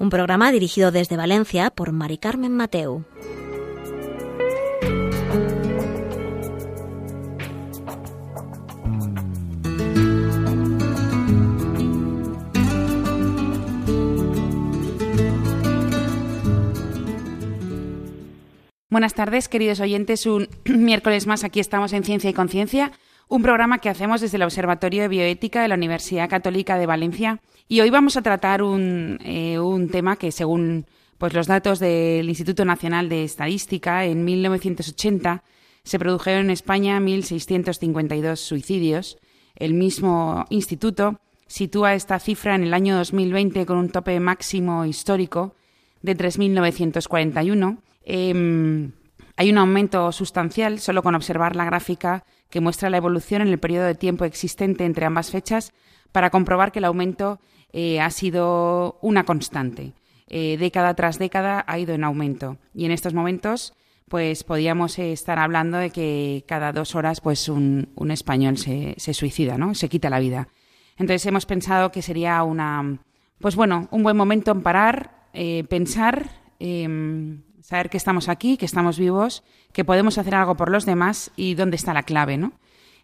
Un programa dirigido desde Valencia por Mari Carmen Mateu. Buenas tardes, queridos oyentes. Un miércoles más aquí estamos en Ciencia y Conciencia, un programa que hacemos desde el Observatorio de Bioética de la Universidad Católica de Valencia. Y hoy vamos a tratar un, eh, tema que, según pues, los datos del Instituto Nacional de Estadística, en 1980 se produjeron en España 1.652 suicidios. El mismo instituto sitúa esta cifra en el año 2020 con un tope máximo histórico de 3.941 Em, hay un aumento sustancial solo con observar la gráfica que muestra la evolución en el periodo de tiempo existente entre ambas fechas para comprobar que el aumento eh, ha sido una constante. Eh, década tras década ha ido en aumento y en estos momentos pues podíamos estar hablando de que cada dos horas pues un, español se, suicida, ¿no? Se quita la vida. Entonces hemos pensado que sería una pues bueno, un buen momento en parar, eh, pensar em, saber que estamos aquí, que estamos vivos, que podemos hacer algo por los demás y dónde está la clave, ¿no?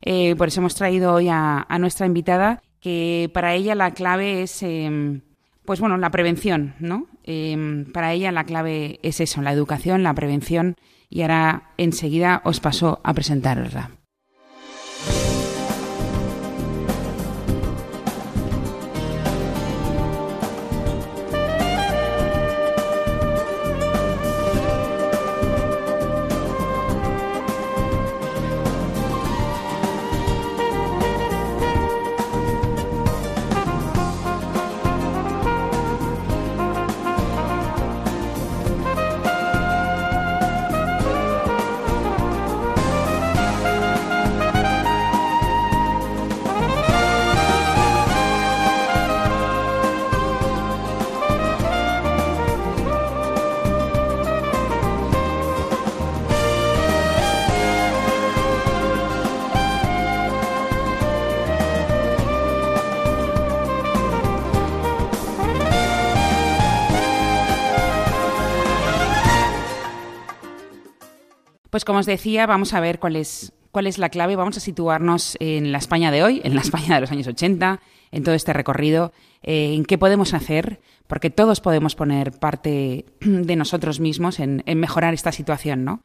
Eh, por eso hemos traído hoy a, nuestra invitada, que para ella la clave es, em, pues bueno, la prevención, ¿no? Em, para ella la clave es eso, la educación, la prevención, y ahora enseguida os paso a presentarosla. Como os decía, vamos a ver cuál es, cuál es la clave. Vamos a situarnos en la España de hoy, en la España de los años 80, en todo este recorrido, eh, en qué podemos hacer, porque todos podemos poner parte de nosotros mismos en, mejorar esta situación, ¿no?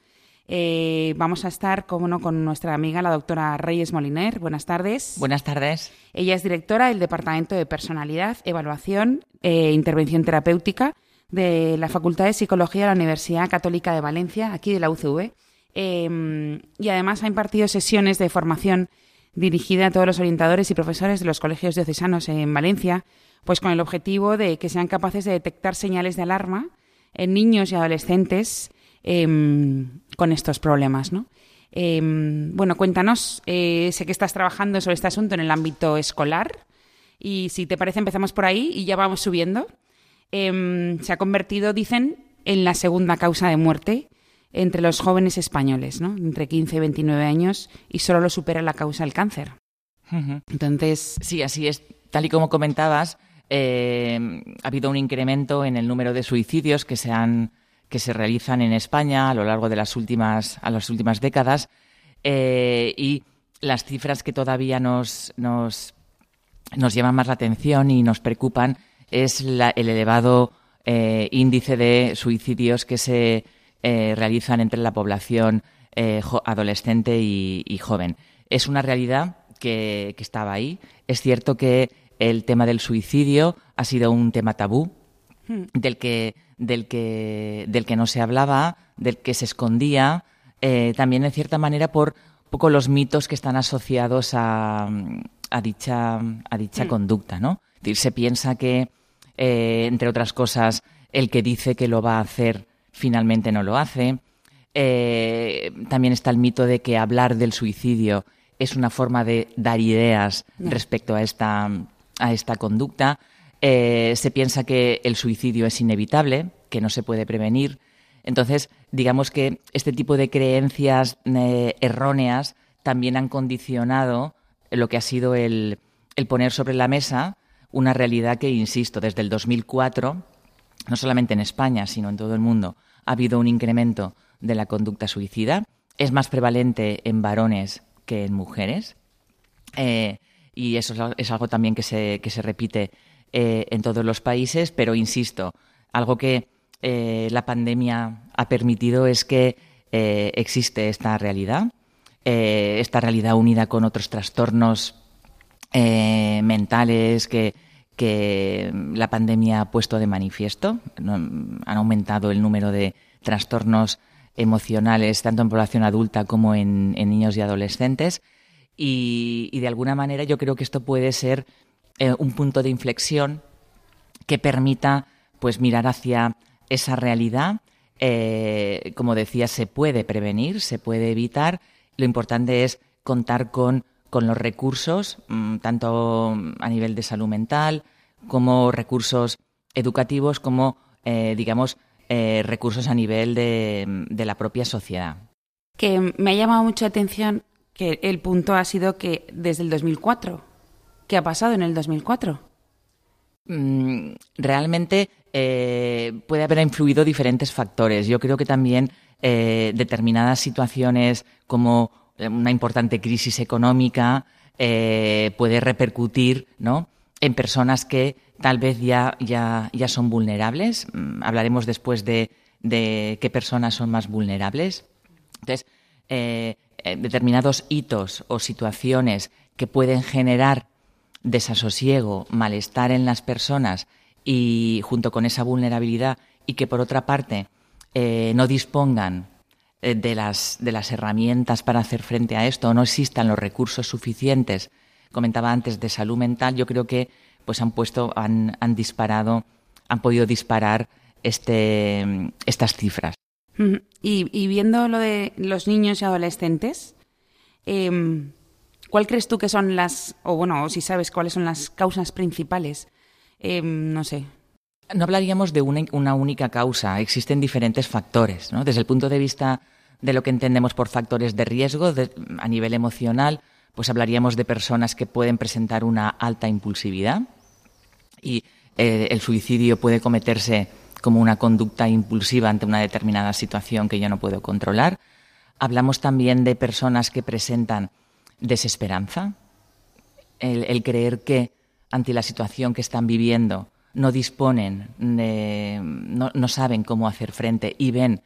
Eh, vamos a estar, como no, con nuestra amiga, la doctora Reyes Moliner. Buenas tardes. Buenas tardes. Ella es directora del Departamento de Personalidad, Evaluación e Intervención Terapéutica de la Facultad de Psicología de la Universidad Católica de Valencia, aquí de la UCV. Em, y además ha impartido sesiones de formación dirigida a todos los orientadores y profesores de los colegios diocesanos en Valencia, pues con el objetivo de que sean capaces de detectar señales de alarma en niños y adolescentes em, con estos problemas, ¿no? Em, bueno, cuéntanos, eh, sé que estás trabajando sobre este asunto en el ámbito escolar y si te parece empezamos por ahí y ya vamos subiendo. se ha convertido, dicen, en la segunda causa de muerte entre los jóvenes españoles, ¿no? Entre 15 y 29 años y solo lo supera la causa del cáncer. Entonces, sí, así es. Tal y como comentabas, eh, ha habido un incremento en el número de suicidios que se han que se realizan en España a lo largo de las últimas a las últimas décadas eh, y las cifras que todavía nos, nos, nos llaman más la atención y nos preocupan es el elevado eh, índice de suicidios que se eh, realizan entre la población eh, adolescente y, joven. Es una realidad que, estaba ahí. Es cierto que el tema del suicidio ha sido un tema tabú, hmm. del, que, del, que, del que no se hablaba, del que se escondía, eh, también en cierta manera por poco los mitos que están asociados a, a dicha, a dicha hmm. conducta. ¿no? se piensa que, entre otras cosas, el que dice que lo va a hacer finalmente no lo hace. Eh, también está el mito de que hablar del suicidio es una forma de dar ideas respecto a esta, a esta conducta. Eh, se piensa que el suicidio es inevitable, que no se puede prevenir. Entonces, digamos que este tipo de creencias eh, erróneas también han condicionado lo que ha sido el, el poner sobre la mesa una realidad que, insisto, desde el 2004, no solamente en España, sino en todo el mundo, ha habido un incremento de la conducta suicida. Es más prevalente en varones que en mujeres. Eh, y eso es algo también que se, que se repite eh, en todos los países, pero insisto, algo que eh, la pandemia ha permitido es que existe esta realidad, esta realidad unida con otros trastornos mentales que, que la pandemia ha puesto de manifiesto. Han aumentado el número de trastornos emocionales, tanto en población adulta como en, niños y adolescentes. Y, de alguna manera yo creo que esto puede ser eh, un punto de inflexión que permita pues mirar hacia esa realidad. Eh, como decía, se puede prevenir, se puede evitar. Lo importante es contar con, con los recursos, mm, tanto a nivel de salud mental como recursos educativos, como, eh, digamos, eh, recursos a nivel de, la propia sociedad. Que me ha llamado mucho la atención que el punto ha sido que desde el 2004. ¿Qué ha pasado en el 2004? Mm, realmente eh, puede haber influido diferentes factores. Yo creo que también eh, determinadas situaciones como una importante crisis económica puede repercutir ¿no? en personas que tal vez ya, ya, ya son vulnerables. Mm, hablaremos después de, de, qué personas son más vulnerables. Entonces, eh, eh, determinados hitos o situaciones que pueden generar desasosiego, malestar en las personas y junto con esa vulnerabilidad y que por otra parte eh, no dispongan de las, de las herramientas para hacer frente a esto o no existan los recursos suficientes, comentaba antes, de salud mental, yo creo que pues han puesto, han, han disparado, han podido disparar este, estas cifras. Y, viendo lo de los niños y adolescentes, em, ¿cuál crees tú que son las, o bueno, o si sabes cuáles son las causas principales? Em, no sé. No hablaríamos de una, una, única causa, existen diferentes factores. ¿no? Desde el punto de vista de lo que entendemos por factores de riesgo a nivel emocional, pues hablaríamos de personas que pueden presentar una alta impulsividad y eh, el suicidio puede cometerse como una conducta impulsiva ante una determinada situación que yo no puedo controlar. Hablamos también de personas que presentan desesperanza, el, creer que ante la situación que están viviendo no disponen, no, saben cómo hacer frente y ven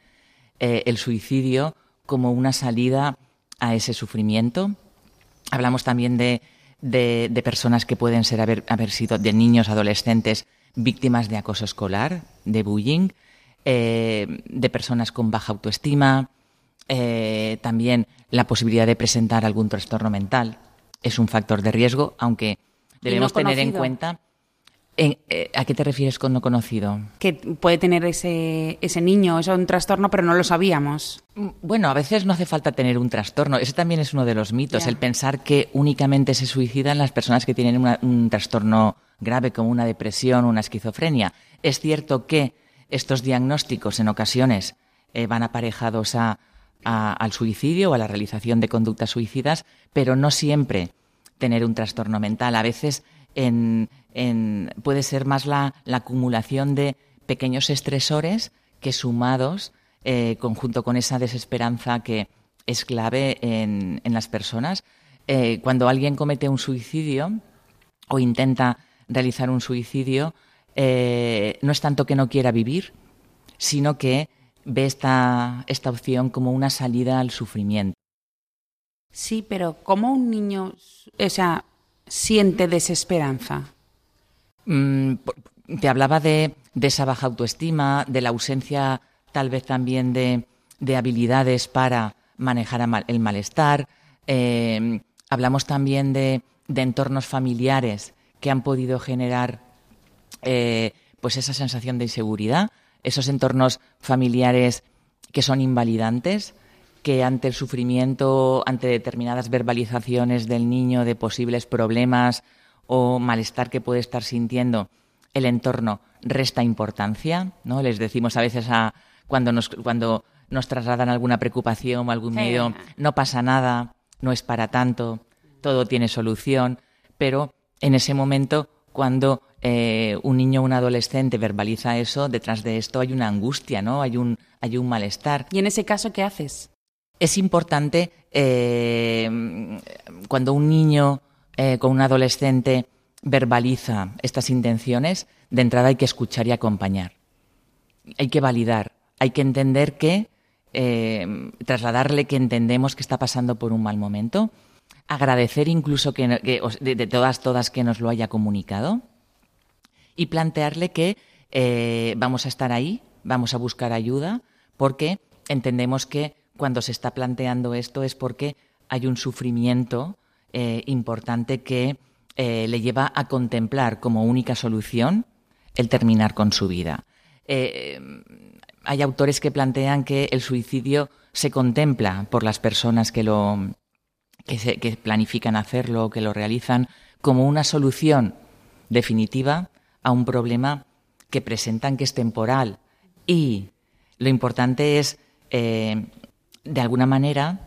eh, el suicidio como una salida a ese sufrimiento. Hablamos también de, de, personas que pueden ser haber, haber, sido de niños, adolescentes, víctimas de acoso escolar, de bullying, eh, de personas con baja autoestima, eh, también la posibilidad de presentar algún trastorno mental es un factor de riesgo, aunque debemos tener en cuenta eh, ¿A qué te refieres con no conocido? Que puede tener ese, ese niño, es un trastorno, pero no lo sabíamos. Mm, bueno, a veces no hace falta tener un trastorno. Ese también es uno de los mitos, el pensar que únicamente se suicidan las personas que tienen un trastorno grave como una depresión o una esquizofrenia. Es cierto que estos diagnósticos en ocasiones eh, van aparejados a, al suicidio o a la realización de conductas suicidas, pero no siempre tener un trastorno mental. A veces en, puede ser más la, acumulación de pequeños estresores que sumados eh, conjunto con esa desesperanza que es clave en, las personas. Eh, cuando alguien comete un suicidio o intenta realizar un suicidio, eh, no es tanto que no quiera vivir, sino que ve esta, esta opción como una salida al sufrimiento. Sí, pero ¿cómo un niño, o sea, siente desesperanza? Mm, te hablaba de, esa baja autoestima, de la ausencia tal vez también de, habilidades para manejar el malestar. Eh, hablamos también de, entornos familiares que han podido generar eh, pues esa sensación de inseguridad, esos entornos familiares que son invalidantes, que ante el sufrimiento, ante determinadas verbalizaciones del niño de posibles problemas o malestar que puede estar sintiendo, el entorno resta importancia, ¿no? Les decimos a veces a cuando nos cuando nos trasladan alguna preocupación o algún miedo, no pasa nada, no es para tanto, todo tiene solución, pero en ese momento cuando eh, un niño o un adolescente verbaliza eso, detrás de esto hay una angustia, ¿no? Hay un, hay un malestar. ¿Y en ese caso qué haces? Es importante eh, cuando un niño eh, con un adolescente verbaliza estas intenciones, de entrada hay que escuchar y acompañar. Hay que validar, hay que entender que, trasladarle que entendemos que está pasando por un mal momento, agradecer incluso que, de, todas, todas que nos lo haya comunicado y plantearle que eh, vamos a estar ahí, vamos a buscar ayuda, porque entendemos que cuando se está planteando esto es porque hay un sufrimiento eh, importante que eh, le lleva a contemplar como única solución el terminar con su vida. hay autores que plantean que el suicidio se contempla por las personas que lo, que, planifican hacerlo, que lo realizan, como una solución definitiva a un problema que presentan que es temporal. Y lo importante es, eh, de alguna manera,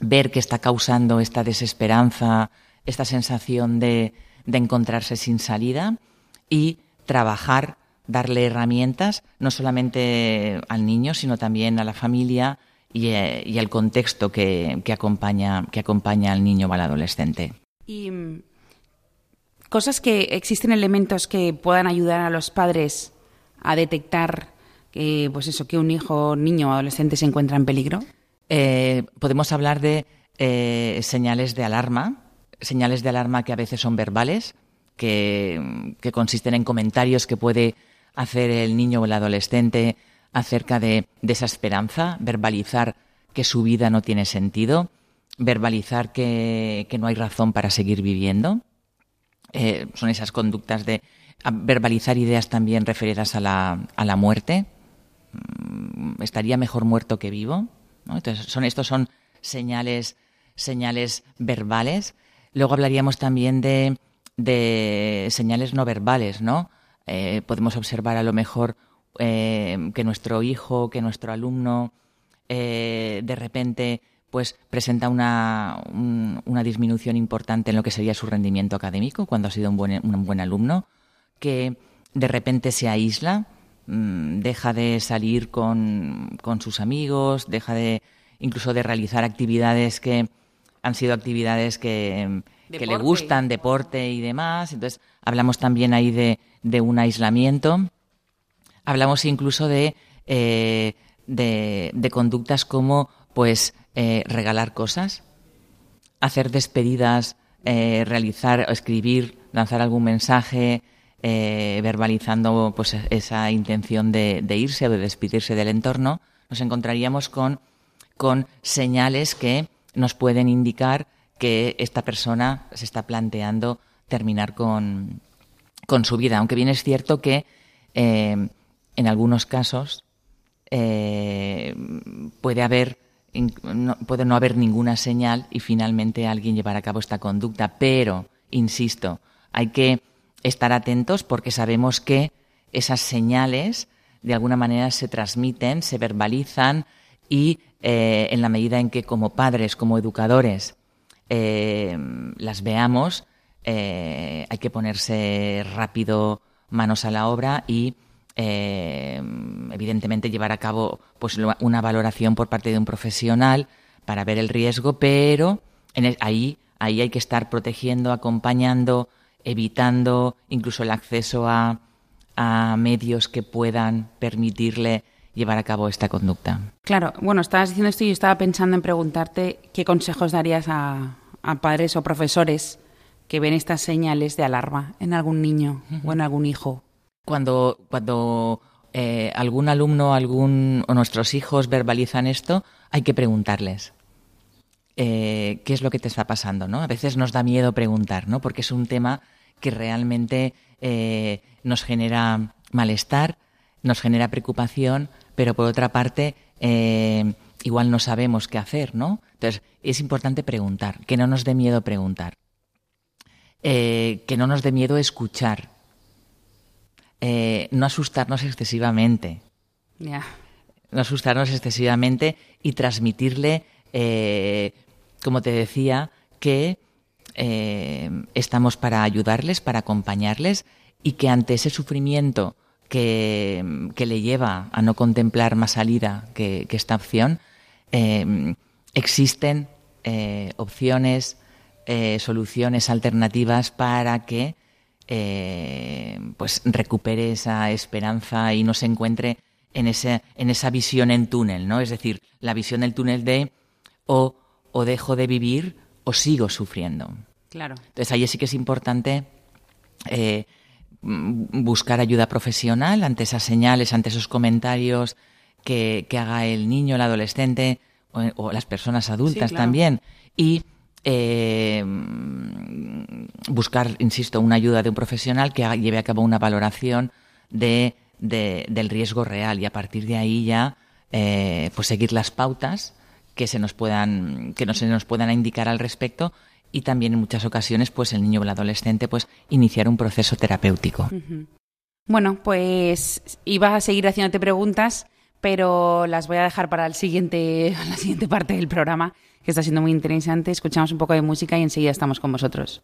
ver qué está causando esta desesperanza, esta sensación de, encontrarse sin salida y trabajar, darle herramientas, no solamente al niño, sino también a la familia, y, eh, el contexto que, que, acompaña, que acompaña al niño o al adolescente. Y mm, cosas que existen elementos que puedan ayudar a los padres a detectar que, pues eso, que un hijo, niño o adolescente se encuentra en peligro. Eh, podemos hablar de eh, señales de alarma, señales de alarma que a veces son verbales, que, consisten en comentarios que puede hacer el niño o el adolescente acerca de, esa esperanza, verbalizar que su vida no tiene sentido, verbalizar que, no hay razón para seguir viviendo. Eh, son esas conductas de verbalizar ideas también referidas a la, a la muerte. Mm, estaría mejor muerto que vivo. Entonces, son, estos son señales, señales verbales. Luego hablaríamos también de, de señales no verbales, ¿no? Eh, podemos observar a lo mejor eh, que nuestro hijo, que nuestro alumno eh, de repente pues presenta una, una, disminución importante en lo que sería su rendimiento académico cuando ha sido un buen, un buen alumno, que de repente se aísla, deja de salir con, con, sus amigos, deja de incluso de realizar actividades que han sido actividades que, que le gustan, deporte y demás. Entonces, hablamos también ahí de, de un aislamiento hablamos incluso de, eh, de, conductas como pues eh, regalar cosas, hacer despedidas, eh, realizar, escribir, lanzar algún mensaje, verbalizando pues esa intención de, irse o de despedirse del entorno, nos encontraríamos con, con señales que nos pueden indicar que esta persona se está planteando terminar con, su vida. Aunque bien es cierto que en algunos casos eh, puede haber no, puede no haber ninguna señal y finalmente alguien llevar a cabo esta conducta, pero insisto, hay que estar atentos porque sabemos que esas señales de alguna manera se transmiten, se verbalizan y eh, en la medida en que como padres, como educadores, eh, las veamos, hay que ponerse rápido manos a la obra y eh, evidentemente llevar a cabo pues una valoración por parte de un profesional para ver el riesgo, pero ahí, ahí hay que estar protegiendo, acompañando, evitando incluso el acceso a, a medios que puedan permitirle llevar a cabo esta conducta. Claro, bueno, estabas diciendo esto y yo estaba pensando en preguntarte qué consejos darías a, a padres o profesores que ven estas señales de alarma en algún niño o en algún hijo. Cuando, cuando eh, algún alumno algún, o nuestros hijos verbalizan esto, hay que preguntarles. Eh, ¿Qué es lo que te está pasando? ¿no? A veces nos da miedo preguntar, ¿no? porque es un tema que realmente eh, nos genera malestar, nos genera preocupación, pero por otra parte, eh, igual no sabemos qué hacer, ¿no? Entonces, es importante preguntar, que no nos dé miedo preguntar, eh, que no nos dé miedo escuchar, no asustarnos excesivamente. No asustarnos excesivamente y transmitirle, como te decía, que estamos para ayudarles, para acompañarles y que ante ese sufrimiento que, le lleva a no contemplar más salida que, esta opción, eh, existen eh, opciones, eh, soluciones alternativas para que pues recupere esa esperanza y no se encuentre en, ese, en esa visión en túnel, ¿no? Es decir, la visión del túnel de o, o dejo de vivir o sigo sufriendo. Claro. Entonces ahí sí que es importante Mm, buscar ayuda profesional ante esas señales, ante esos comentarios que, haga el niño, el adolescente o, las personas adultas también. Y eh, buscar, insisto, una ayuda de un profesional que lleve a cabo una valoración de, del riesgo real y a partir de ahí ya eh, pues seguir las pautas que se nos puedan que no se nos puedan indicar al respecto y también en muchas ocasiones pues el niño o el adolescente pues iniciar un proceso terapéutico. Bueno, pues iba a seguir haciéndote preguntas, pero las voy a dejar para el siguiente, la siguiente parte del programa, que está siendo muy interesante. Escuchamos un poco de música y enseguida estamos con vosotros.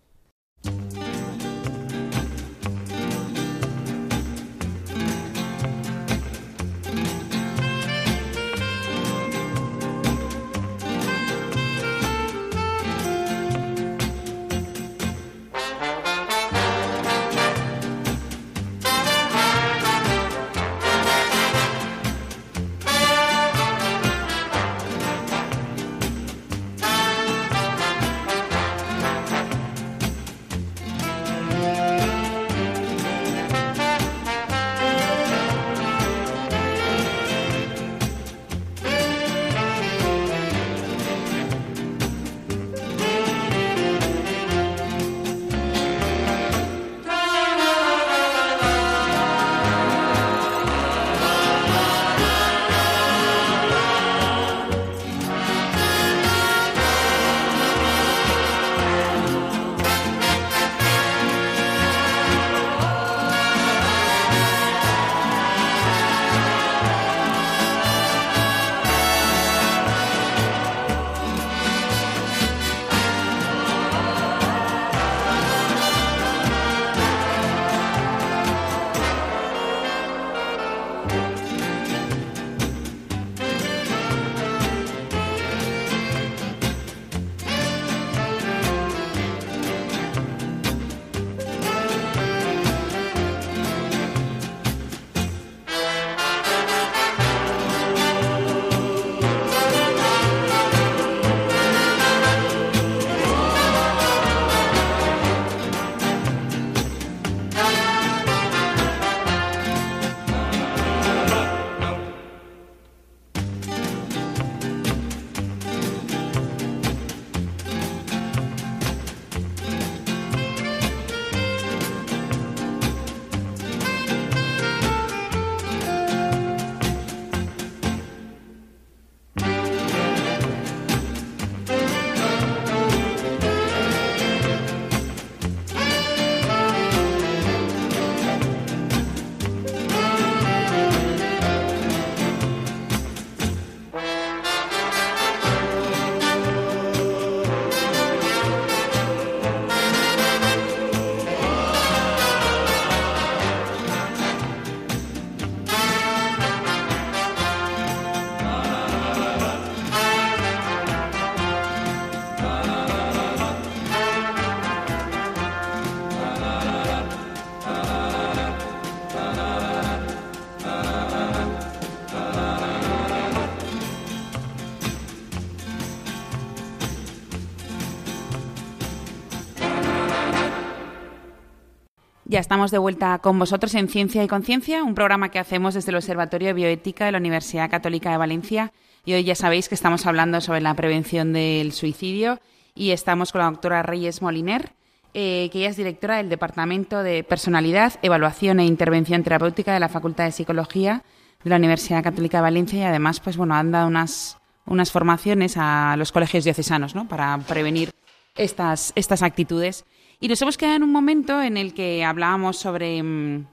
Ya estamos de vuelta con vosotros en Ciencia y Conciencia, un programa que hacemos desde el Observatorio de Bioética de la Universidad Católica de Valencia. Y hoy ya sabéis que estamos hablando sobre la prevención del suicidio y estamos con la doctora Reyes Moliner. eh, que ella es directora del Departamento de Personalidad, Evaluación e Intervención Terapéutica de la Facultad de Psicología de la Universidad Católica de Valencia y además, pues bueno, han dado unas, unas formaciones a los colegios diocesanos, ¿no? Para prevenir estas, estas actitudes. Y nos hemos quedado en un momento en el que hablábamos sobre mm,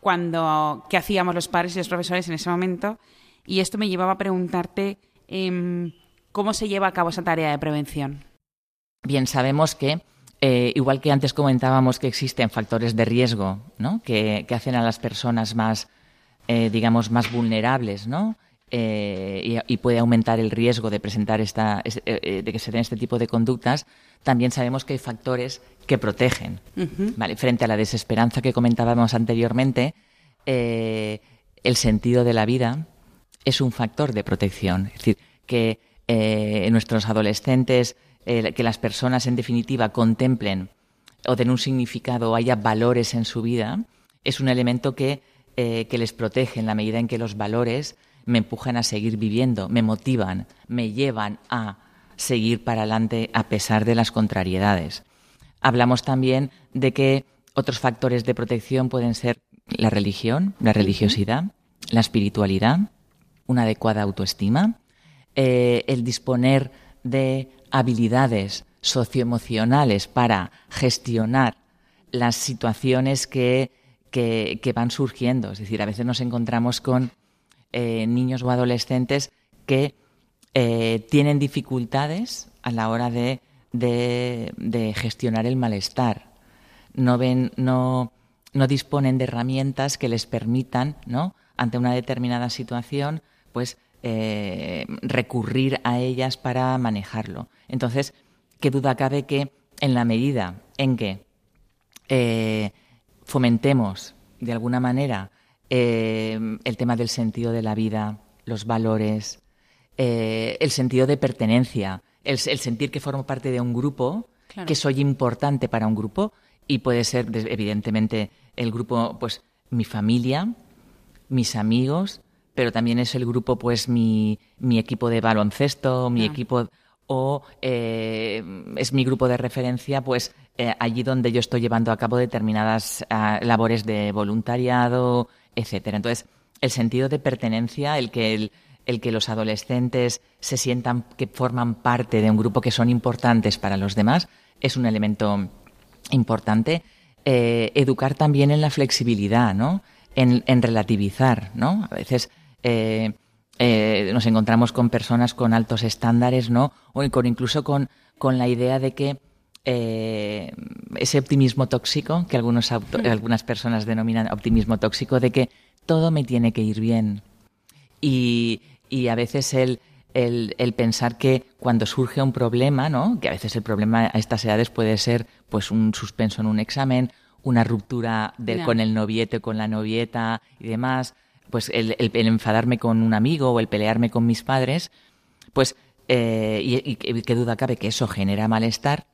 cuando qué hacíamos los padres y los profesores en ese momento y esto me llevaba a preguntarte em, cómo se lleva a cabo esa tarea de prevención. Bien, sabemos que eh, igual que antes comentábamos que existen factores de riesgo, ¿no? Que, hacen a las personas más, eh, digamos, más vulnerables, ¿no? Eh, y, puede aumentar el riesgo de presentar esta, de que se den este tipo de conductas. También sabemos que hay factores que protegen, Frente a la desesperanza que comentábamos anteriormente, el sentido de la vida es un factor de protección. Es decir, que nuestros adolescentes eh, que las personas en definitiva contemplen o den un significado o haya valores en su vida, es un elemento que, eh, que les protege en la medida en que los valores me empujan a seguir viviendo, me motivan, me llevan a seguir para adelante a pesar de las contrariedades. Hablamos también de que otros factores de protección pueden ser la religión, la religiosidad, la espiritualidad, una adecuada autoestima, eh, el disponer de habilidades socioemocionales para gestionar las situaciones que, que, van surgiendo. Es decir, a veces nos encontramos con eh, niños o adolescentes que eh, tienen dificultades a la hora de, gestionar el malestar. No ven, no, disponen de herramientas que les permitan, ¿no? ante una determinada situación, pues eh, recurrir a ellas para manejarlo. Entonces, qué duda cabe que en la medida en que fomentemos de alguna manera eh, el tema del sentido de la vida, los valores, el sentido de pertenencia, el, sentir que formo parte de un grupo, que soy importante para un grupo y puede ser evidentemente el grupo, pues mi familia, mis amigos, pero también es el grupo, pues mi, mi equipo de baloncesto, mi equipo o eh, es mi grupo de referencia, pues eh, allí donde yo estoy llevando a cabo determinadas ah, labores de voluntariado, etcétera. Entonces, el sentido de pertenencia, el que el, el que los adolescentes se sientan que forman parte de un grupo que son importantes para los demás, es un elemento importante. Eh, educar también en la flexibilidad, ¿no? En, en relativizar, ¿no? A veces eh, eh, nos encontramos con personas con altos estándares, ¿no? O incluso con, con la idea de que eh, ese optimismo tóxico, que algunos algunas personas denominan optimismo tóxico, de que todo me tiene que ir bien. Y, y a veces el, el, el, pensar que cuando surge un problema, ¿no? que a veces el problema a estas edades puede ser pues un suspenso en un examen, una ruptura con el noviete, con la novieta y demás, pues el, enfadarme con un amigo o el pelearme con mis padres, pues, eh, y, qué duda cabe que eso genera malestar,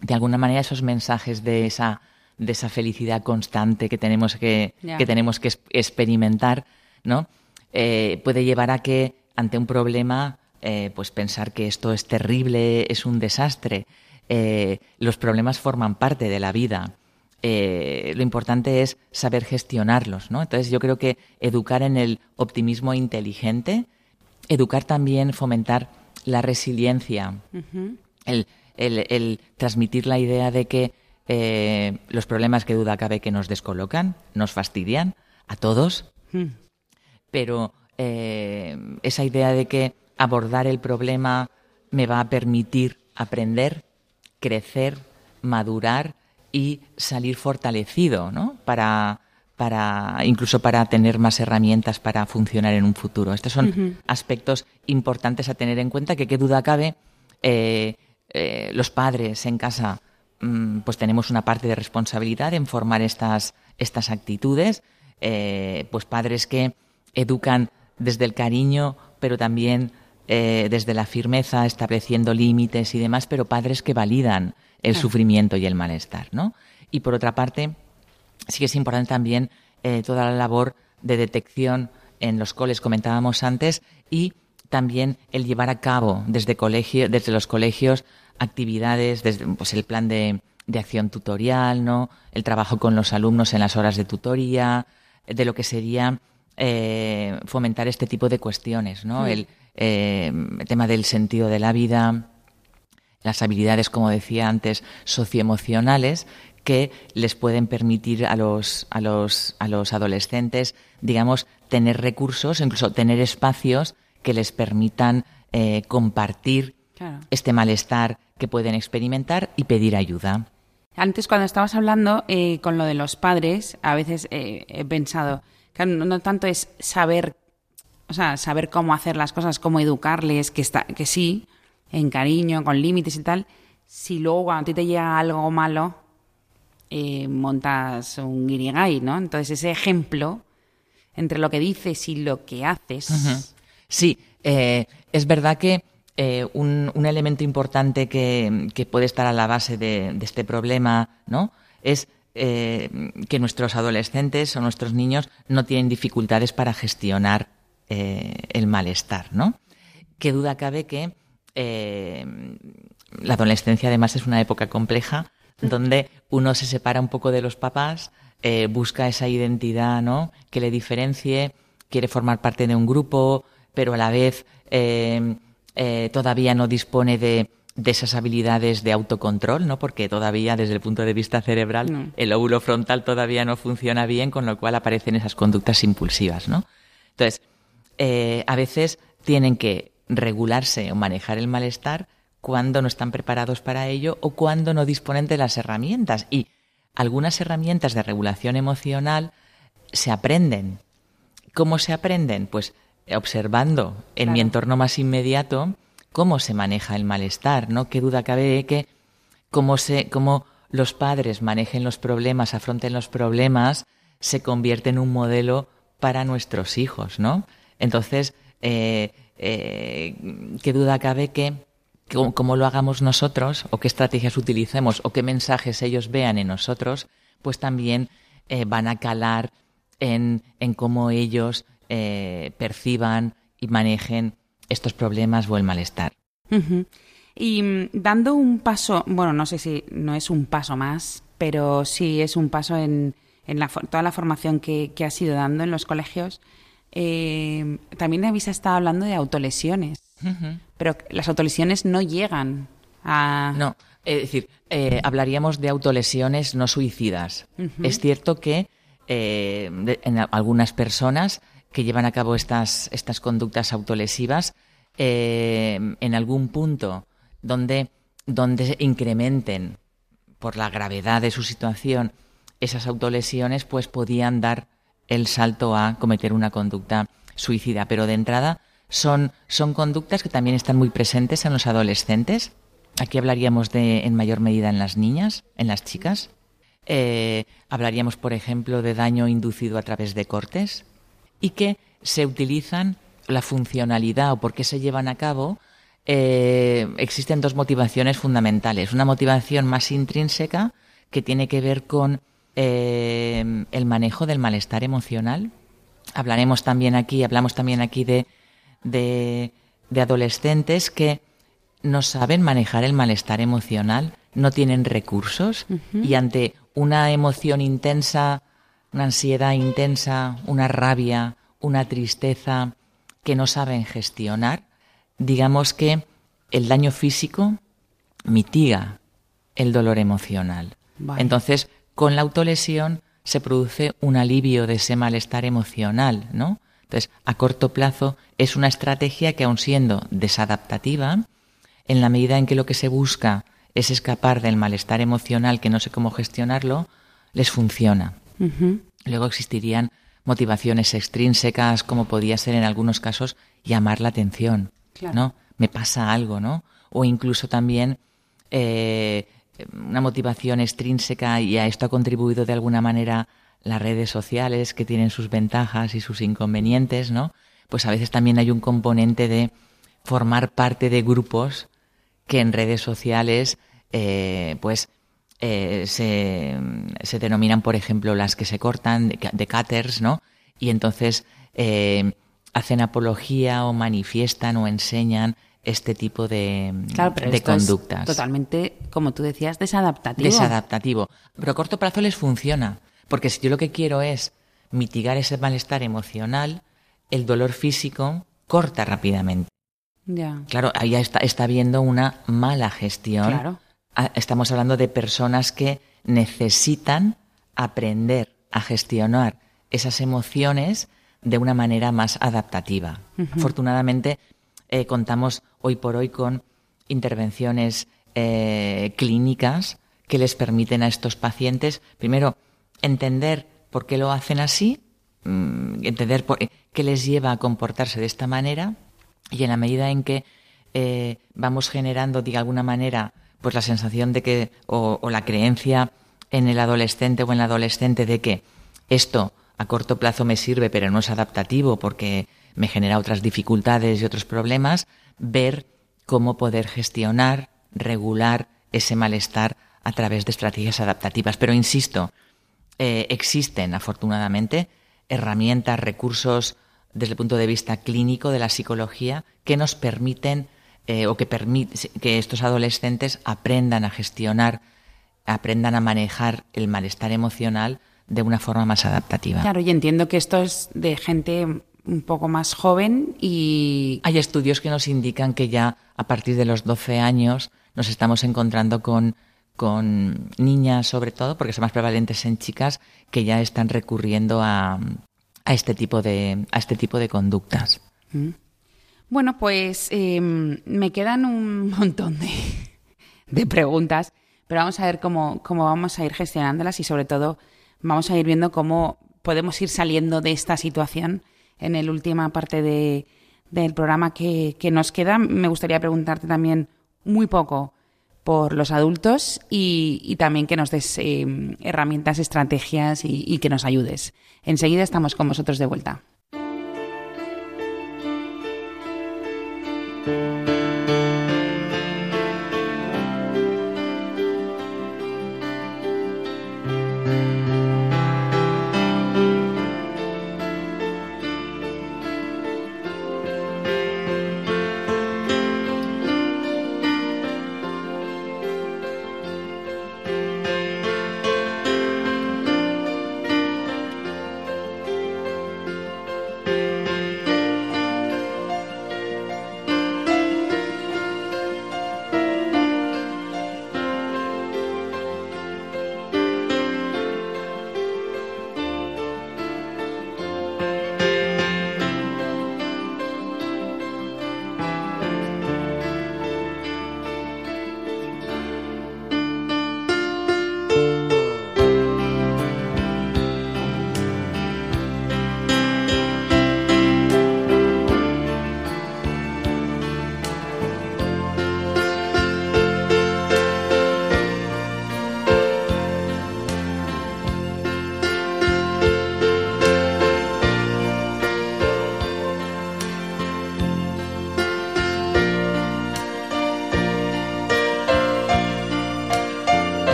de alguna manera esos mensajes de esa, de esa felicidad constante que tenemos que, que tenemos que experimentar, ¿no? Eh, puede llevar a que ante un problema, eh, pues pensar que esto es terrible, es un desastre. los problemas forman parte de la vida eh, lo importante es saber gestionarlos, ¿no? Entonces yo creo que educar en el optimismo inteligente, educar también, fomentar la resiliencia, el, transmitir la idea de que eh, los problemas que duda cabe que nos descolocan, nos fastidian a todos, hmm. pero eh, esa idea de que abordar el problema me va a permitir aprender, crecer, madurar y salir fortalecido, ¿no? Para, para incluso para tener más herramientas para funcionar en un futuro. Estos son aspectos importantes a tener en cuenta que qué duda cabe eh, eh, los padres en casa mm, pues tenemos una parte de responsabilidad en formar estas, estas actitudes, eh, pues padres que educan desde el cariño, pero también desde la firmeza, estableciendo límites y demás, pero padres que validan el sufrimiento y el malestar, ¿no? Y por otra parte, sí que es importante también eh, toda la labor de detección en los coles, comentábamos antes, y también el llevar a cabo desde, colegio, desde los colegios actividades, desde pues, el plan de, de acción tutorial, ¿no? El trabajo con los alumnos en las horas de tutoría, de lo que sería eh, fomentar este tipo de cuestiones, ¿no? El, eh, el, tema del sentido de la vida, las habilidades, como decía antes, socioemocionales que les pueden permitir a los, a los, a los adolescentes, digamos, tener recursos, incluso tener espacios que les permitan eh, compartir este malestar que pueden experimentar y pedir ayuda. Antes, cuando estabas hablando eh, con lo de los padres, a veces eh, he pensado que no, tanto es saber, o sea, saber cómo hacer las cosas, cómo educarles, que, está, que sí, en cariño, con límites y tal, si luego cuando a ti te llega algo malo, eh, montas un guirigay, ¿no? Entonces ese ejemplo entre lo que dices y lo que haces. Sí, es verdad que eh, un, elemento importante que, puede estar a la base de, este problema, ¿no? Es que nuestros adolescentes o nuestros niños no tienen dificultades para gestionar el malestar, ¿no? Qué duda cabe que la adolescencia además es una época compleja donde uno se separa un poco de los papás, eh, busca esa identidad, ¿no? Que le diferencie, quiere formar parte de un grupo, pero a la vez eh, eh, todavía no dispone de, esas habilidades de autocontrol, ¿no? Porque todavía, desde el punto de vista cerebral, el óvulo frontal todavía no funciona bien, con lo cual aparecen esas conductas impulsivas, ¿no? Entonces, a veces tienen que regularse o manejar el malestar cuando no están preparados para ello o cuando no disponen de las herramientas. Y algunas herramientas de regulación emocional se aprenden. ¿Cómo se aprenden? Pues observando en mi entorno más inmediato cómo se maneja el malestar, ¿no? Qué duda cabe de que cómo, se, cómo los padres manejen los problemas, afronten los problemas, se convierte en un modelo para nuestros hijos, ¿no? Entonces, eh, eh, qué duda cabe que cómo, lo hagamos nosotros o qué estrategias utilicemos o qué mensajes ellos vean en nosotros, pues también eh, van a calar en, cómo ellos eh, perciban y manejen estos problemas o el malestar. Y mm, dando un paso, bueno, no sé si no es un paso más, pero sí es un paso en, toda la formación que, que has ido dando en los colegios. Eh, también habéis estado hablando de autolesiones. Pero las autolesiones no llegan a... No, es decir, eh, hablaríamos de autolesiones no suicidas. Es cierto que eh, en algunas personas que llevan a cabo estas, estas conductas autolesivas, eh, en algún punto donde, donde incrementen por la gravedad de su situación esas autolesiones, pues podían dar el salto a cometer una conducta suicida. Pero de entrada son, son conductas que también están muy presentes en los adolescentes. Aquí hablaríamos de, en mayor medida en las niñas, en las chicas. Eh, hablaríamos, por ejemplo, de daño inducido a través de cortes y que se utilizan la funcionalidad o por qué se llevan a cabo. Eh, existen dos motivaciones fundamentales. Una motivación más intrínseca que tiene que ver con eh, el manejo del malestar emocional. Hablaremos también aquí, hablamos también aquí de de, adolescentes que no saben manejar el malestar emocional, no tienen recursos y ante una emoción intensa, una ansiedad intensa, una rabia, una tristeza que no saben gestionar, digamos que el daño físico mitiga el dolor emocional. Entonces, con la autolesión se produce un alivio de ese malestar emocional, ¿no? Entonces, a corto plazo es una estrategia que, aun siendo desadaptativa, en la medida en que lo que se busca es escapar del malestar emocional que no sé cómo gestionarlo, les funciona. Luego existirían motivaciones extrínsecas, como podía ser en algunos casos llamar la atención, ¿no? Me pasa algo, ¿no? O incluso también eh, una motivación extrínseca y a esto ha contribuido de alguna manera las redes sociales que tienen sus ventajas y sus inconvenientes, ¿no? Pues a veces también hay un componente de formar parte de grupos que en redes sociales, eh, pues, eh, se, se, denominan, por ejemplo, las que se cortan, de, de cutters, ¿no? Y entonces eh, hacen apología o manifiestan o enseñan este tipo de, claro, pero de esto conductas. Es totalmente, como tú decías, desadaptativo. Desadaptativo. Pero a corto plazo les funciona. Porque si yo lo que quiero es mitigar ese malestar emocional, el dolor físico corta rápidamente. Ya. Claro, ahí está, está habiendo una mala gestión. Claro. Ah, Estamos hablando de personas que necesitan aprender a gestionar esas emociones de una manera más adaptativa. Afortunadamente, eh, contamos hoy por hoy con intervenciones eh, clínicas que les permiten a estos pacientes, primero, entender por qué lo hacen así, mm, entender por- qué les lleva a comportarse de esta manera y en la medida en que eh, vamos generando de alguna manera pues la sensación de que o, o la creencia en el adolescente o en la adolescente de que esto a corto plazo me sirve pero no es adaptativo porque me genera otras dificultades y otros problemas, ver cómo poder gestionar, regular ese malestar a través de estrategias adaptativas. Pero insisto, eh, existen afortunadamente herramientas, recursos desde el punto de vista clínico de la psicología que nos permiten eh, o que permiten que estos adolescentes aprendan a gestionar, aprendan a manejar el malestar emocional de una forma más adaptativa. Claro, y entiendo que esto es de gente un poco más joven y Hay estudios que nos indican que ya a partir de los 12 años nos estamos encontrando con, con niñas, sobre todo, porque son más prevalentes en chicas, que ya están recurriendo a, a este tipo de, a este tipo de conductas. Bueno, pues eh, me quedan un montón de, de preguntas, pero vamos a ver cómo, cómo vamos a ir gestionándolas y sobre todo vamos a ir viendo cómo podemos ir saliendo de esta situación en la última parte de, del programa que, que nos queda. Me gustaría preguntarte también muy poco por los adultos y, y también que nos des eh, herramientas, estrategias y, y que nos ayudes. Enseguida estamos con vosotros de vuelta.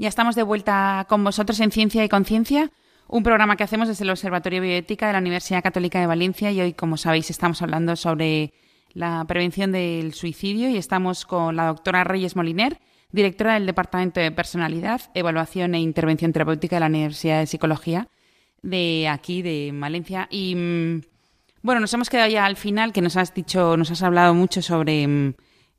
Ya estamos de vuelta con vosotros en Ciencia y Conciencia, un programa que hacemos desde el Observatorio Bioética de la Universidad Católica de Valencia y hoy, como sabéis, estamos hablando sobre la prevención del suicidio y estamos con la doctora Reyes Moliner, directora del Departamento de Personalidad, Evaluación e Intervención Terapéutica de la Universidad de Psicología de aquí, de Valencia. Y mm, bueno, nos hemos quedado ya al final, que nos has dicho, nos has hablado mucho sobre mm,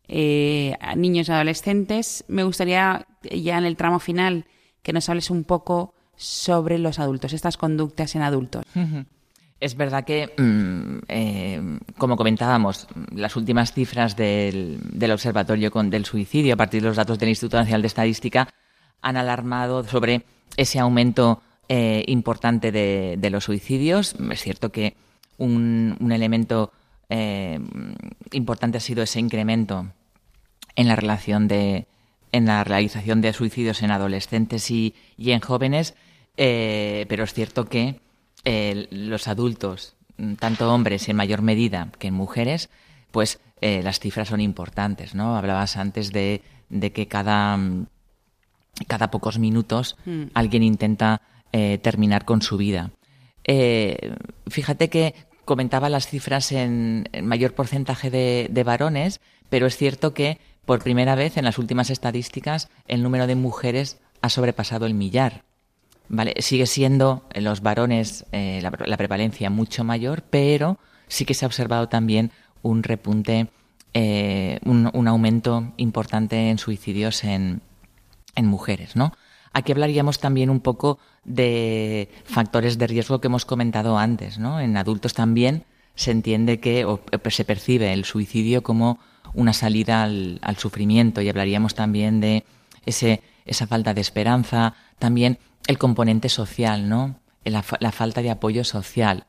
eh, niños y adolescentes. Me gustaría ya en el tramo final que nos hables un poco sobre los adultos, estas conductas en adultos. Es verdad que, mm, eh, como comentábamos, las últimas cifras del, Observatorio del Suicidio, a partir de los datos del Instituto Nacional de Estadística, han alarmado sobre ese aumento eh, importante de, los suicidios. Es cierto que un, elemento eh, importante ha sido ese incremento en la relación de en la realización de suicidios en adolescentes y, en jóvenes, eh, pero es cierto que eh, los adultos, tanto hombres en mayor medida que en mujeres, pues eh, las cifras son importantes, ¿no? Hablabas antes de, de que cada, cada pocos minutos mm. alguien intenta terminar con su vida. fíjate que comentaba las cifras en, mayor porcentaje de varones, pero es cierto que por primera vez en las últimas estadísticas el número de mujeres ha sobrepasado el millar. ¿Vale? Sigue siendo en los varones eh, la, prevalencia mucho mayor, pero sí que se ha observado también un repunte, eh, un, aumento importante en suicidios en, en mujeres, ¿no? Aquí hablaríamos también un poco de factores de riesgo que hemos comentado antes, ¿no? En adultos también se entiende que o se percibe el suicidio como una salida al, sufrimiento y hablaríamos también de ese, esa falta de esperanza, también el componente social, ¿no? La, falta de apoyo social.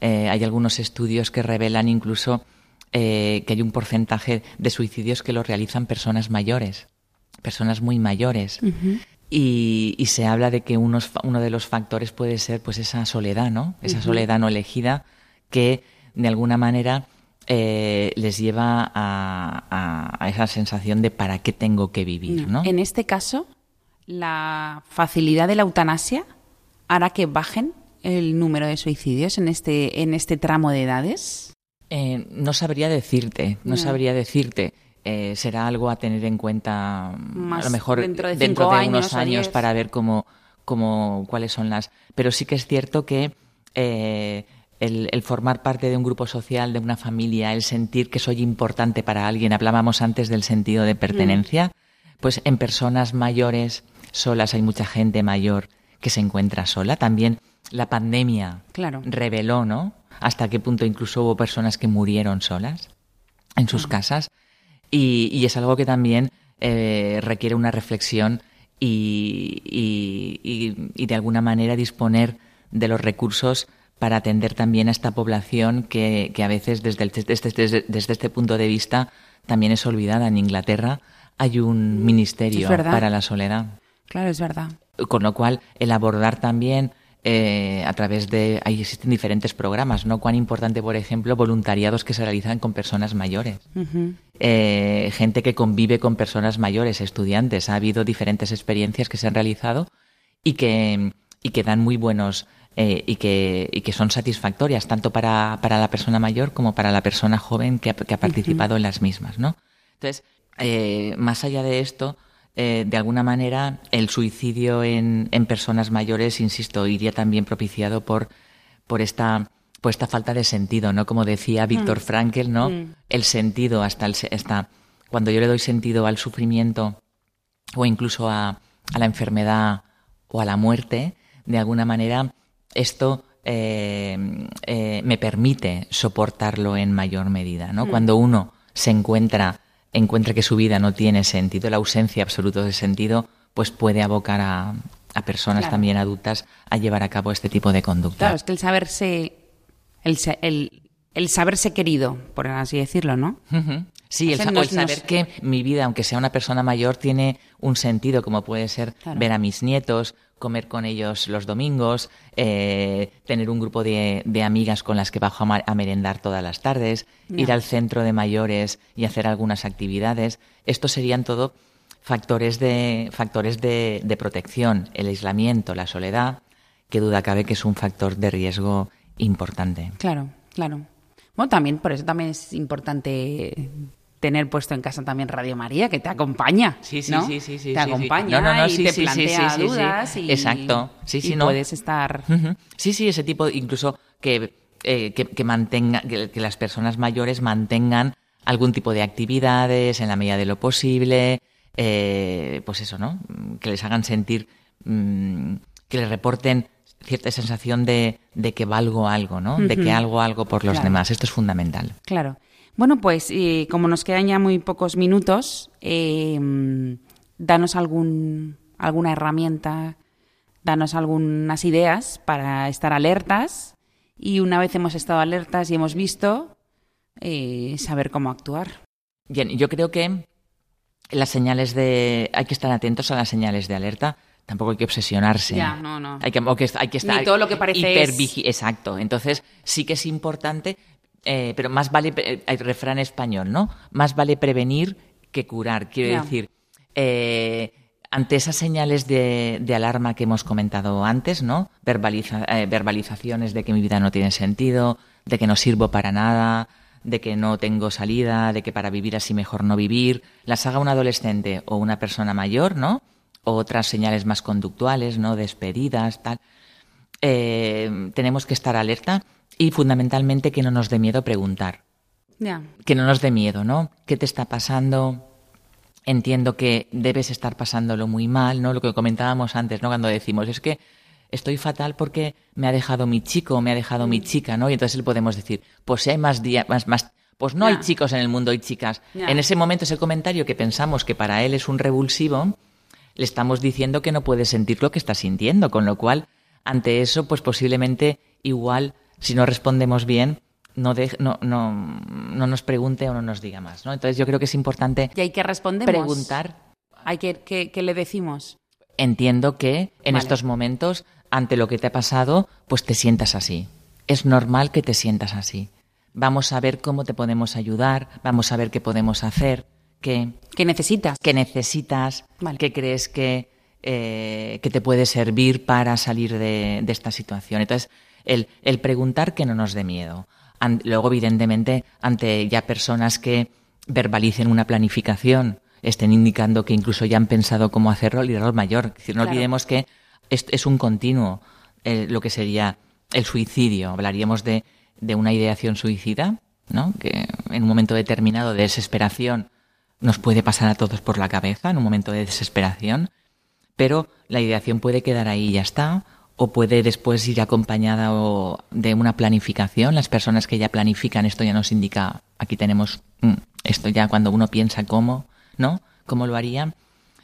Eh, hay algunos estudios que revelan incluso eh, que hay un porcentaje de suicidios que lo realizan personas mayores, personas muy mayores. y, y, se habla de que unos, uno de los factores puede ser pues esa soledad, ¿no? Esa soledad no elegida que de alguna manera eh, les lleva a, esa sensación de para qué tengo que vivir. ¿no? En este caso, la facilidad de la eutanasia hará que bajen el número de suicidios en este, en este tramo de edades. Eh, no sabría decirte, no, sabría decirte. Eh, será algo a tener en cuenta a lo mejor dentro de, unos años, para ver cómo, cómo, cuáles son las. Pero sí que es cierto que el, formar parte de un grupo social, de una familia, el sentir que soy importante para alguien, hablábamos antes del sentido de pertenencia, pues en personas mayores, solas, hay mucha gente mayor que se encuentra sola. También la pandemia reveló, ¿no? Hasta qué punto incluso hubo personas que murieron solas en sus casas. Y, es algo que también eh, requiere una reflexión y, y, de alguna manera disponer de los recursos para atender también a esta población que, a veces desde, desde, este punto de vista también es olvidada. En Inglaterra hay un ministerio para la soledad. Claro, es verdad. Con lo cual, el abordar también eh, a través de... Ahí existen diferentes programas, ¿no? Cuán importante, por ejemplo, voluntariados que se realizan con personas mayores. Eh, gente que convive con personas mayores, estudiantes. Ha habido diferentes experiencias que se han realizado y que, y que dan muy buenos eh, y, que, y que son satisfactorias tanto para, para, la persona mayor como para la persona joven que ha, que ha participado en las mismas, ¿no? Entonces, eh, más allá de esto, eh, de alguna manera, el suicidio en, en, personas mayores, insisto, iría también propiciado por, por esta por esta falta de sentido, ¿no? Como decía Víctor mm. Frankl, ¿no? Mm. El sentido hasta el hasta cuando yo le doy sentido al sufrimiento o incluso a, a la enfermedad o a la muerte, de alguna manera esto eh, eh, me permite soportarlo en mayor medida. ¿no? Mm. Cuando uno se encuentra, encuentra que su vida no tiene sentido, la ausencia absoluta de sentido, pues puede abocar a, a personas también adultas a llevar a cabo este tipo de conducta. Claro, es que el saberse, el, el, el saberse querido, por así decirlo, ¿no? Sí, el, saber que mi vida, aunque sea una persona mayor, tiene un sentido, como puede ser ver a mis nietos, comer con ellos los domingos, eh, tener un grupo de, amigas con las que bajo a, merendar todas las tardes, ir al centro de mayores y hacer algunas actividades. Estos serían todo factores de, factores de, de protección, el aislamiento, la soledad, que duda cabe que es un factor de riesgo importante. Claro, claro. Bueno, también por eso también es importante tener puesto en casa también Radio María, que te acompaña. Sí, sí, ¿no? sí, sí, sí, Te sí, sí. acompaña No, no, no, y sí, te sí, sí, plantea sí, sí, sí. dudas y, Exacto. Sí, sí, y no. puedes estar... Sí, sí, ese tipo, incluso que, eh, que, que mantenga, que, que las personas mayores mantengan algún tipo de actividades en la medida de lo posible, eh, pues eso, ¿no? Que les hagan sentir, mm, que les reporten cierta sensación de, de que valgo algo, ¿no? De que algo algo por los Claro. demás. Esto es fundamental. Claro. Bueno, pues eh, como nos quedan ya muy pocos minutos, eh, mm, danos algún, alguna herramienta, danos algunas ideas para estar alertas y una vez hemos estado alertas y hemos visto, eh, saber cómo actuar. Bien, yo creo que las señales de... Hay que estar atentos a las señales de alerta. Tampoco hay que obsesionarse. Ya, no, no. Hay que, hay estar Ni todo lo que parece hipervigi- Exacto. Entonces, sí que es importante, eh, pero más vale, eh, hay refrán español, ¿no? Más vale prevenir que curar. Quiero Ya. decir, eh, ante esas señales de, de alarma que hemos comentado antes, ¿no? Verbaliza- eh, verbalizaciones de que mi vida no tiene sentido, de que no sirvo para nada, de que no tengo salida, de que para vivir así mejor no vivir, las haga un adolescente o una persona mayor, ¿no? Otras señales más conductuales, ¿no? Despedidas, tal. Eh, tenemos que estar alerta y fundamentalmente que no nos dé miedo preguntar Ya. que no nos dé miedo, ¿no? ¿Qué te está pasando? Entiendo que debes estar pasándolo muy mal, ¿no? Lo que comentábamos antes, ¿no? Cuando decimos, es que estoy fatal porque me ha dejado mi chico o me ha dejado mi chica, ¿no? Y entonces le podemos decir, pues si hay más días, más, más, pues no hay chicos en el mundo, hay chicas. En ese momento, ese comentario que pensamos que para él es un revulsivo, le estamos diciendo que no puede sentir lo que está sintiendo, con lo cual, ante eso, pues posiblemente igual, si no respondemos bien, no, de- no, no, no nos pregunte o no nos diga más, ¿no? Entonces yo creo que es importante Y hay que respondemos. preguntar. Hay que, que, que le decimos. Entiendo que en Vale. estos momentos, ante lo que te ha pasado, pues te sientas así. Es normal que te sientas así. Vamos a ver cómo te podemos ayudar, vamos a ver qué podemos hacer, ¿Qué necesitas? qué necesitas, Vale. qué crees que, eh, que te puede servir para salir de, de esta situación. Entonces, el, el preguntar que no nos dé miedo. An- luego, evidentemente, ante ya personas que verbalicen una planificación, estén indicando que incluso ya han pensado cómo hacerlo, el error mayor. Decir, no Claro. olvidemos que es, es un continuo eh, lo que sería el suicidio. Hablaríamos de, de una ideación suicida, ¿no? que en un momento determinado de desesperación nos puede pasar a todos por la cabeza, en un momento de desesperación, pero la ideación puede quedar ahí y ya está, o puede después ir acompañada o de una planificación. Las personas que ya planifican esto ya nos indica, aquí tenemos mm, esto ya cuando uno piensa cómo, ¿no? ¿Cómo lo haría?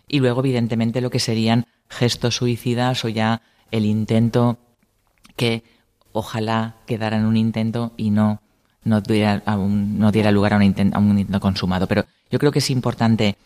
Y luego, evidentemente, lo que serían gestos suicidas o ya el intento que ojalá quedara en un intento y no, no, diera, un- no diera lugar a un, inten- a un intento consumado. Pero yo creo que es importante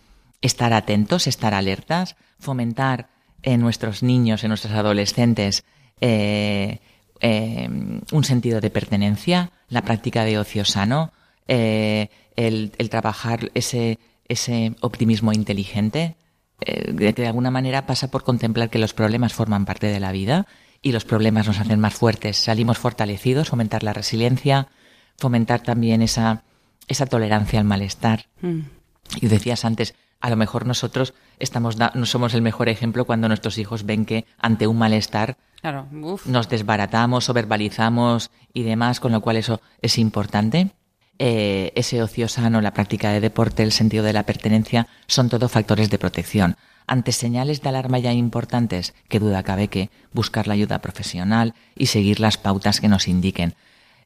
estar atentos, estar alertas, fomentar en nuestros niños, en nuestros adolescentes, eh, eh, un sentido de pertenencia, la práctica de ocio sano, eh, el, trabajar ese, ese optimismo inteligente, eh, que de alguna manera pasa por contemplar que los problemas forman parte de la vida y los problemas nos hacen más fuertes, salimos fortalecidos, fomentar la resiliencia, fomentar también esa, esa tolerancia al malestar. Mm. Y decías antes, a lo mejor nosotros estamos da- no somos el mejor ejemplo cuando nuestros hijos ven que ante un malestar Claro, nos desbaratamos o verbalizamos y demás, con lo cual eso es importante. Eh, ese ocio sano, la práctica de deporte, el sentido de la pertenencia, son todo factores de protección. Ante señales de alarma ya importantes, que duda cabe que buscar la ayuda profesional y seguir las pautas que nos indiquen.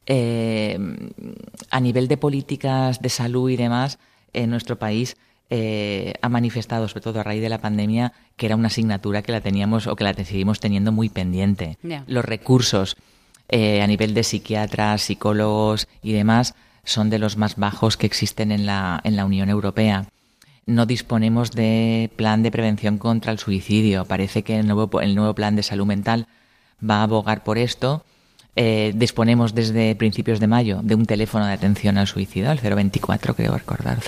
Eh, a nivel de políticas de salud y demás, en nuestro país eh, ha manifestado, sobre todo a raíz de la pandemia, que era una asignatura que la teníamos o que la seguimos teniendo muy pendiente. Los recursos eh, a nivel de psiquiatras, psicólogos y demás son de los más bajos que existen en la, en la Unión Europea. No disponemos de plan de prevención contra el suicidio. Parece que el nuevo, el nuevo plan de salud mental va a abogar por esto. Eh, disponemos desde principios de mayo de un teléfono de atención al suicidio, el 024, creo recordar.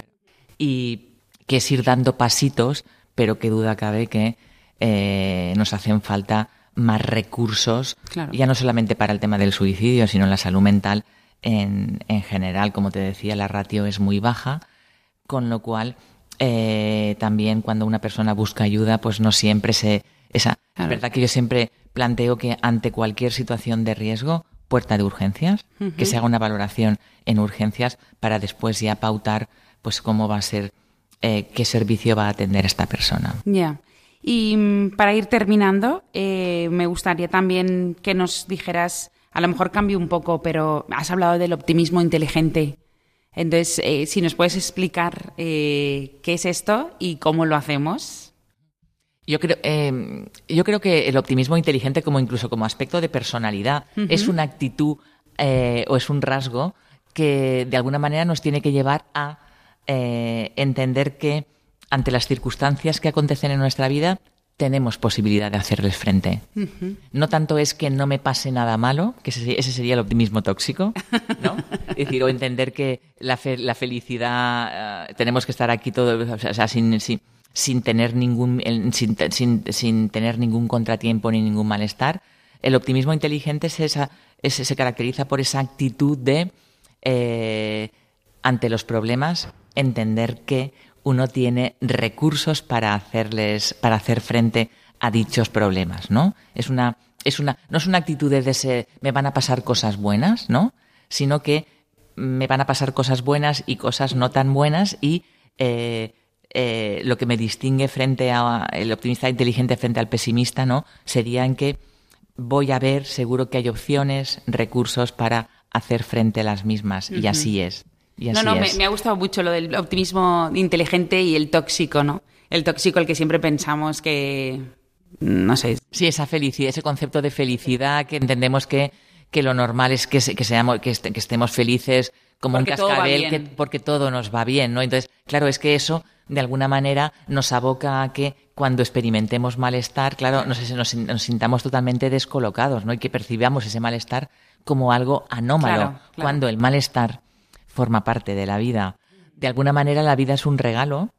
Y que es ir dando pasitos pero qué duda cabe que eh, nos hacen falta más recursos, ya no solamente para el tema del suicidio, sino la salud mental en, en general. Como te decía, la ratio es muy baja, con lo cual eh, también cuando una persona busca ayuda, pues no siempre se... Esa, Es verdad que yo siempre planteo que ante cualquier situación de riesgo, puerta de urgencias, que se haga una valoración en urgencias para después ya pautar pues cómo va a ser, eh, qué servicio va a atender esta persona. Ya. Y mm, para ir terminando, eh, me gustaría también que nos dijeras, a lo mejor cambio un poco, pero has hablado del optimismo inteligente. Entonces, eh, si nos puedes explicar qué es esto y cómo lo hacemos. Yo creo, yo creo que el optimismo inteligente, como incluso como aspecto de personalidad, es una actitud o es un rasgo que de alguna manera nos tiene que llevar a eh, entender que ante las circunstancias que acontecen en nuestra vida tenemos posibilidad de hacerles frente. No tanto es que no me pase nada malo, que ese, sería el optimismo tóxico, ¿no? es decir, o entender que la, la felicidad, eh, tenemos que estar aquí todo, o sea, sin, sin, tener ningún, sin, sin, tener ningún contratiempo ni ningún malestar. El optimismo inteligente es esa, se caracteriza por esa actitud de, eh, ante los problemas, entender que uno tiene recursos para hacerles, para hacer frente a dichos problemas, ¿no? Es una, es una, no es una actitud de ese, me van a pasar cosas buenas, ¿no? Sino que me van a pasar cosas buenas y cosas no tan buenas y eh, eh, lo que me distingue frente a el optimista inteligente frente al pesimista, ¿no? Sería en que voy a ver, seguro que hay opciones, recursos para hacer frente a las mismas y así es no, no, me, ha gustado mucho lo del optimismo inteligente y el tóxico, ¿no? El tóxico, el que siempre pensamos que. No sé. Sí, esa felicidad, ese concepto de felicidad que entendemos que, que lo normal es que, que, seamos, que, estemos felices como un cascabel, porque todo nos va bien, ¿no? Entonces, claro, es que eso de alguna manera nos aboca a que cuando experimentemos malestar, claro, nos, nos, nos sintamos totalmente descolocados, ¿no? Y que percibamos ese malestar como algo anómalo, cuando el malestar forma parte de la vida. De alguna manera la vida es un regalo.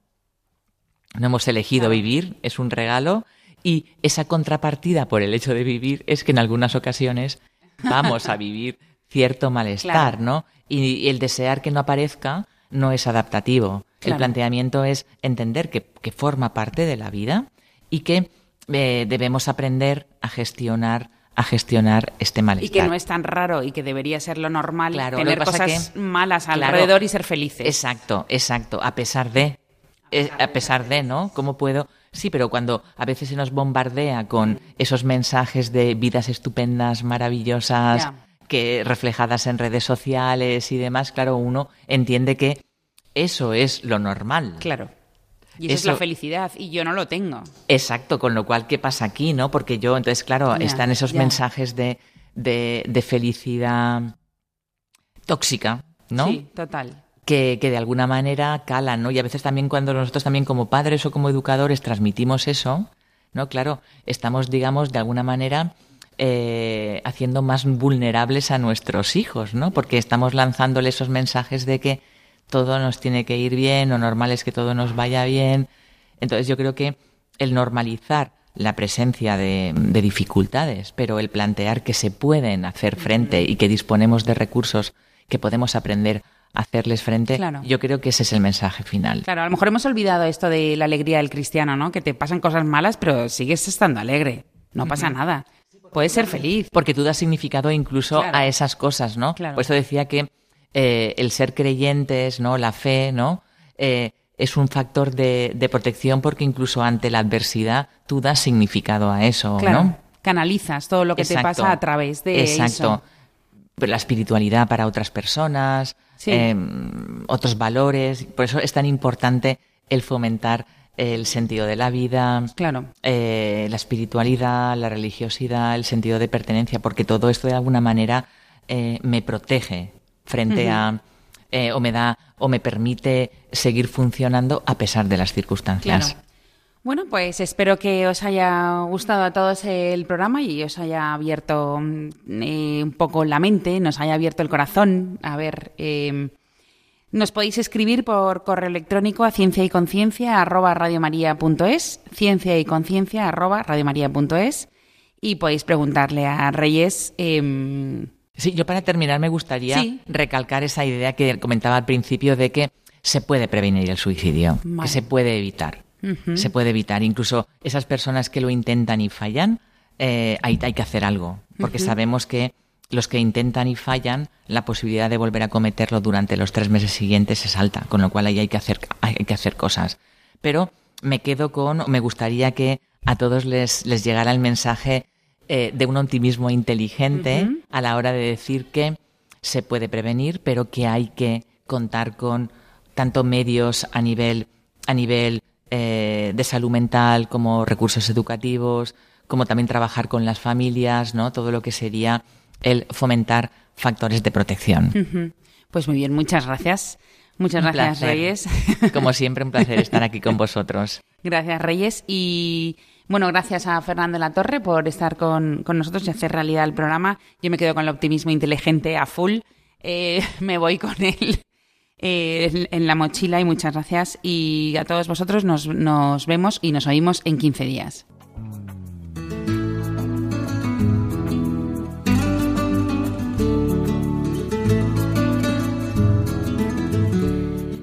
No hemos elegido vivir, es un regalo. Y esa contrapartida por el hecho de vivir es que en algunas ocasiones vamos a vivir cierto malestar, ¿no? Y, el desear que no aparezca no es adaptativo. El planteamiento es entender que, forma parte de la vida y que eh, debemos aprender a gestionar a gestionar este malestar. Y que no es tan raro y que debería ser lo normal tener cosas malas alrededor y ser felices. Exacto, exacto. A pesar de, eh, a pesar de, ¿no? ¿Cómo puedo? Sí, pero cuando a veces se nos bombardea con esos mensajes de vidas estupendas, maravillosas, que reflejadas en redes sociales y demás, claro, uno entiende que eso es lo normal. Claro. Y eso, es la felicidad, y yo no lo tengo. Exacto, con lo cual, ¿qué pasa aquí, no? Porque yo, entonces, claro, están esos mensajes de, de, felicidad tóxica, ¿no? Sí, total. Que, que, de alguna manera calan, ¿no? Y a veces también cuando nosotros también como padres o como educadores transmitimos eso, ¿no? Claro, estamos, digamos, de alguna manera eh, haciendo más vulnerables a nuestros hijos, ¿no? Porque estamos lanzándole esos mensajes de que todo nos tiene que ir bien, lo normal es que todo nos vaya bien. Entonces yo creo que el normalizar la presencia de, dificultades, pero el plantear que se pueden hacer frente y que disponemos de recursos que podemos aprender a hacerles frente, yo creo que ese es el mensaje final. Claro, a lo mejor hemos olvidado esto de la alegría del cristiano, ¿no? Que te pasan cosas malas, pero sigues estando alegre, no pasa nada. Puedes ser feliz. Porque tú das significado incluso a esas cosas, ¿no? Por eso decía que eh, el ser creyentes, ¿no? La fe, ¿no? Eh, es un factor de, protección porque incluso ante la adversidad tú das significado a eso, ¿no? Canalizas todo lo que te pasa a través de Exacto. La espiritualidad para otras personas, em, otros valores. Por eso es tan importante el fomentar el sentido de la vida, claro. Eh, la espiritualidad, la religiosidad, el sentido de pertenencia, porque todo esto de alguna manera me protege frente a eh, o me da o me permite seguir funcionando a pesar de las circunstancias. Bueno, pues espero que os haya gustado a todos el programa y os haya abierto mm, eh, un poco la mente, nos haya abierto el corazón a ver eh, Nos podéis escribir por correo electrónico a ciencia y conciencia arroba radiomaria.es, ciencia y conciencia arroba radiomaria.es y podéis preguntarle a Reyes. Eh, sí, yo para terminar me gustaría recalcar esa idea que comentaba al principio de que se puede prevenir el suicidio, que se puede evitar. Se puede evitar. Incluso esas personas que lo intentan y fallan, eh, hay, hay, que hacer algo, porque sabemos que los que intentan y fallan, la posibilidad de volver a cometerlo durante los tres meses siguientes es alta, con lo cual ahí hay que hacer, hay que hacer cosas. Pero me quedo con, me gustaría que a todos les, les llegara el mensaje eh, de un optimismo inteligente a la hora de decir que se puede prevenir, pero que hay que contar con tanto medios a nivel, a nivel eh, de salud mental como recursos educativos, como también trabajar con las familias, ¿no? Todo lo que sería el fomentar factores de protección. Pues muy bien, muchas gracias. Muchas gracias, Reyes. Como siempre, un placer estar aquí con vosotros. Gracias, Reyes. Y bueno, gracias a Fernando La Torre por estar con, nosotros y hacer realidad el programa. Yo me quedo con el optimismo inteligente a full. Eh, me voy con él eh, en la mochila y muchas gracias. Y a todos vosotros nos, nos vemos y nos oímos en 15 días.